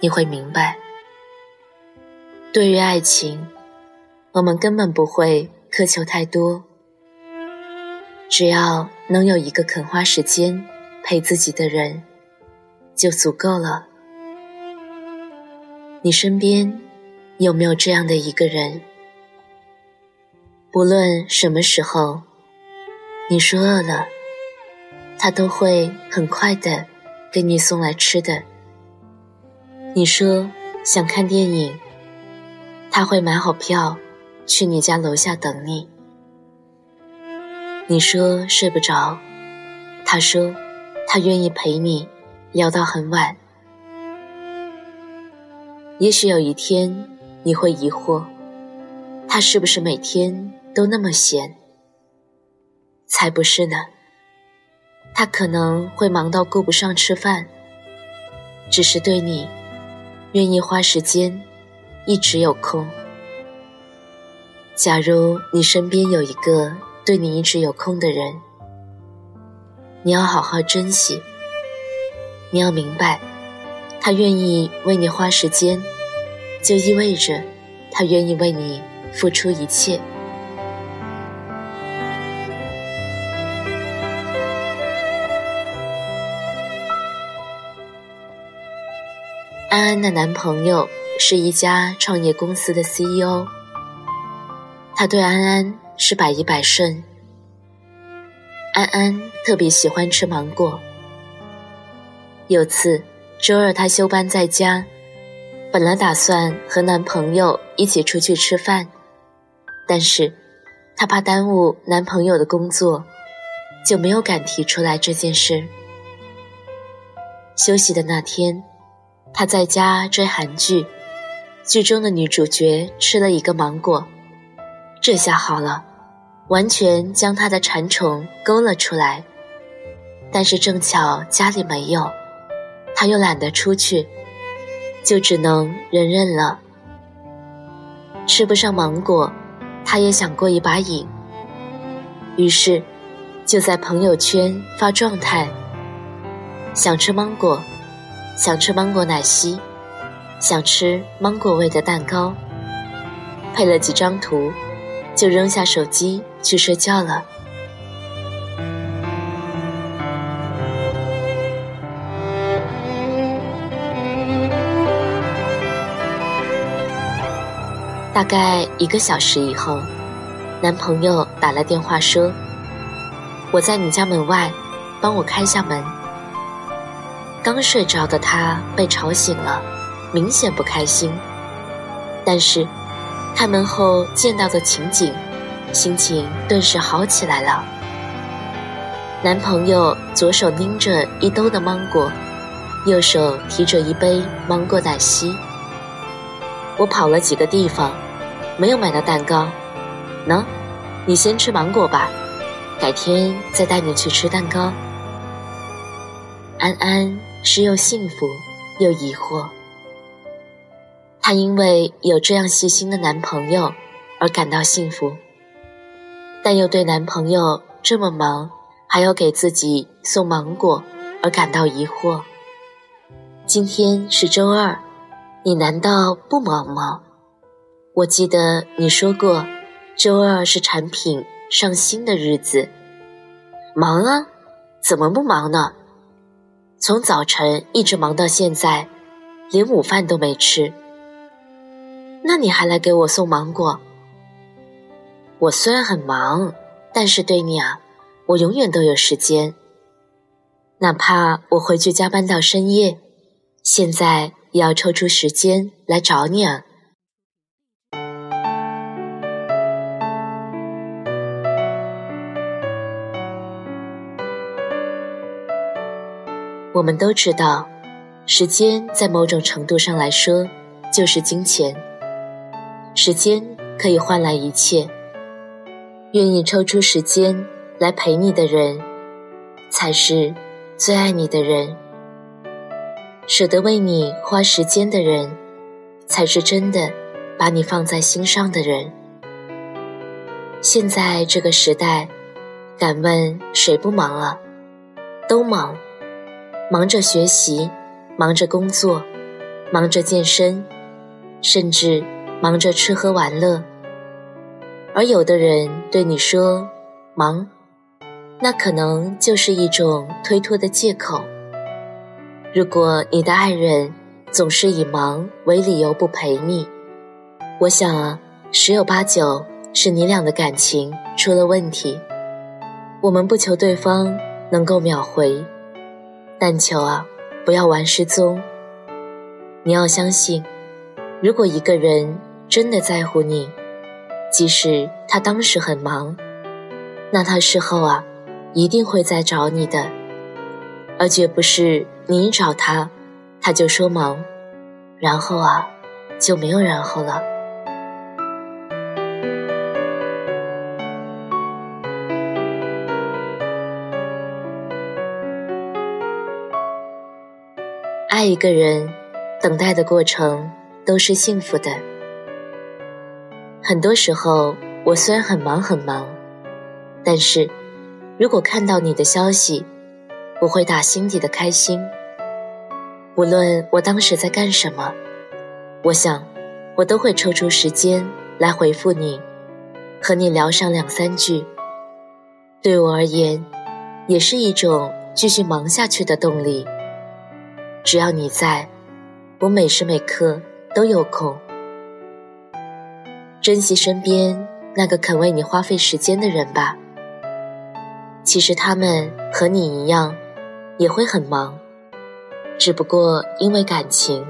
你会明白，对于爱情，我们根本不会苛求太多，只要能有一个肯花时间陪自己的人，就足够了。你身边有没有这样的一个人？不论什么时候，你说饿了，他都会很快的给你送来吃的。你说想看电影，他会买好票去你家楼下等你。你说睡不着，他说他愿意陪你聊到很晚。也许有一天你会疑惑，他是不是每天都那么闲？才不是呢，他可能会忙到顾不上吃饭，只是对你。愿意花时间，一直有空。假如你身边有一个对你一直有空的人，你要好好珍惜。你要明白，他愿意为你花时间，就意味着他愿意为你付出一切。安安的男朋友是一家创业公司的 CEO，他对安安是百依百顺。安安特别喜欢吃芒果。有次周二，她休班在家，本来打算和男朋友一起出去吃饭，但是她怕耽误男朋友的工作，就没有敢提出来这件事。休息的那天。他在家追韩剧，剧中的女主角吃了一个芒果，这下好了，完全将他的馋虫勾了出来。但是正巧家里没有，他又懒得出去，就只能忍忍了。吃不上芒果，他也想过一把瘾，于是就在朋友圈发状态，想吃芒果。想吃芒果奶昔，想吃芒果味的蛋糕，配了几张图，就扔下手机去睡觉了。大概一个小时以后，男朋友打来电话说：“我在你家门外，帮我开下门。”刚睡着的他被吵醒了，明显不开心。但是，开门后见到的情景，心情顿时好起来了。男朋友左手拎着一兜的芒果，右手提着一杯芒果奶昔。我跑了几个地方，没有买到蛋糕。喏，你先吃芒果吧，改天再带你去吃蛋糕。安安。是又幸福又疑惑。她因为有这样细心的男朋友而感到幸福，但又对男朋友这么忙还要给自己送芒果而感到疑惑。今天是周二，你难道不忙吗？我记得你说过，周二是产品上新的日子。忙啊，怎么不忙呢？从早晨一直忙到现在，连午饭都没吃。那你还来给我送芒果？我虽然很忙，但是对你啊，我永远都有时间。哪怕我回去加班到深夜，现在也要抽出时间来找你啊。我们都知道，时间在某种程度上来说就是金钱，时间可以换来一切。愿意抽出时间来陪你的人，才是最爱你的人。舍得为你花时间的人，才是真的把你放在心上的人。现在这个时代，敢问谁不忙啊？都忙，忙着学习，忙着工作，忙着健身，甚至忙着吃喝玩乐。而有的人对你说“忙”，那可能就是一种推脱的借口。如果你的爱人总是以忙为理由不陪你，我想啊，十有八九是你俩的感情出了问题。我们不求对方能够秒回，但求啊，不要玩失踪。你要相信，如果一个人真的在乎你。即使他当时很忙，那他事后啊，一定会再找你的，而绝不是你找他，他就说忙，然后啊，就没有然后了。爱一个人，等待的过程都是幸福的。很多时候，我虽然很忙很忙，但是，如果看到你的消息，我会打心底的开心。无论我当时在干什么，我想，我都会抽出时间来回复你，和你聊上两三句。对我而言，也是一种继续忙下去的动力。只要你在，我每时每刻都有空。珍惜身边那个肯为你花费时间的人吧。其实他们和你一样，也会很忙，只不过因为感情，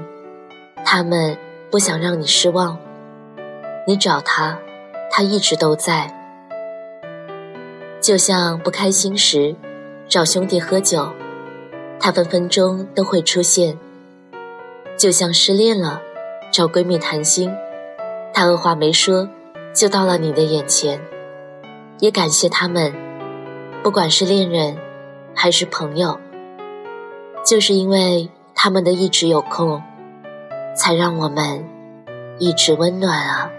他们不想让你失望。你找他，他一直都在。就像不开心时，找兄弟喝酒，他分分钟都会出现。就像失恋了，找闺蜜谈心。他二话没说，就到了你的眼前。也感谢他们，不管是恋人还是朋友，就是因为他们的一直有空，才让我们一直温暖啊。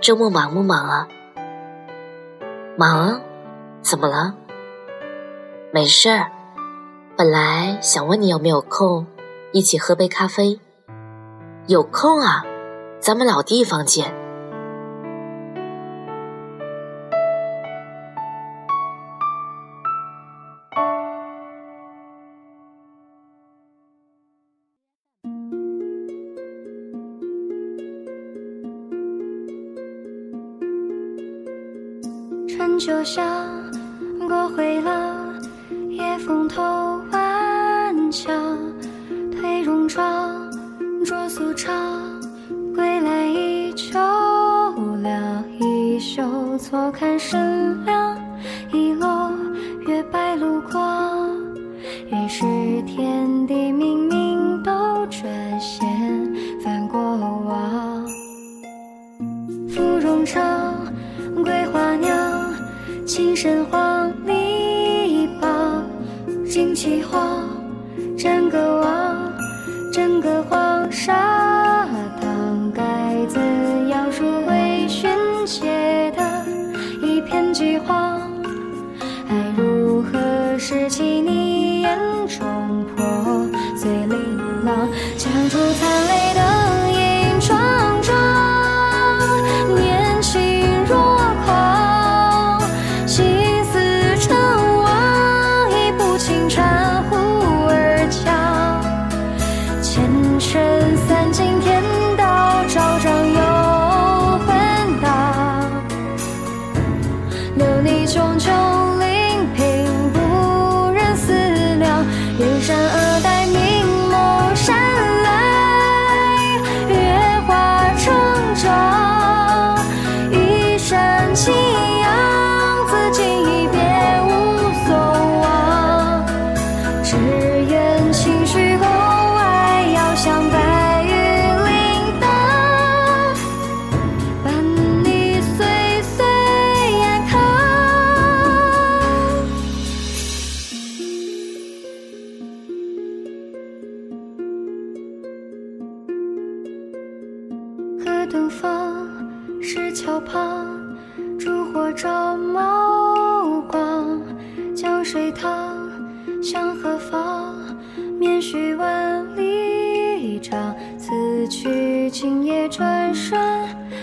周末忙不忙啊？忙？怎么了？没事儿，本来想问你有没有空，一起喝杯咖啡。有空啊，咱们老地方见。春秋夏，过回廊，夜风透晚墙，推戎装，着素裳，归来依旧两衣袖，错看深金身黄，篱笆，旌旗晃，整个望，整个黄沙荡，该怎样赎回寻借的一片饥荒？东方石桥旁，烛火照眸光。江水淌向何方？免须万里长。此去今夜转瞬，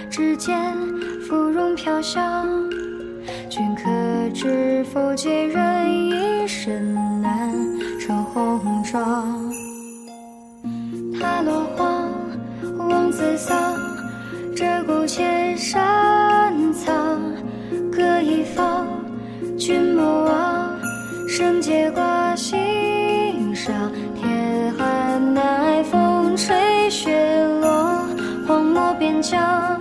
之间芙蓉飘香。君可知否？孑然一身漠边疆。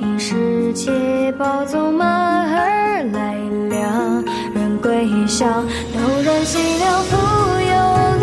应是且报纵马儿来量，人归乡。陡然西凉复有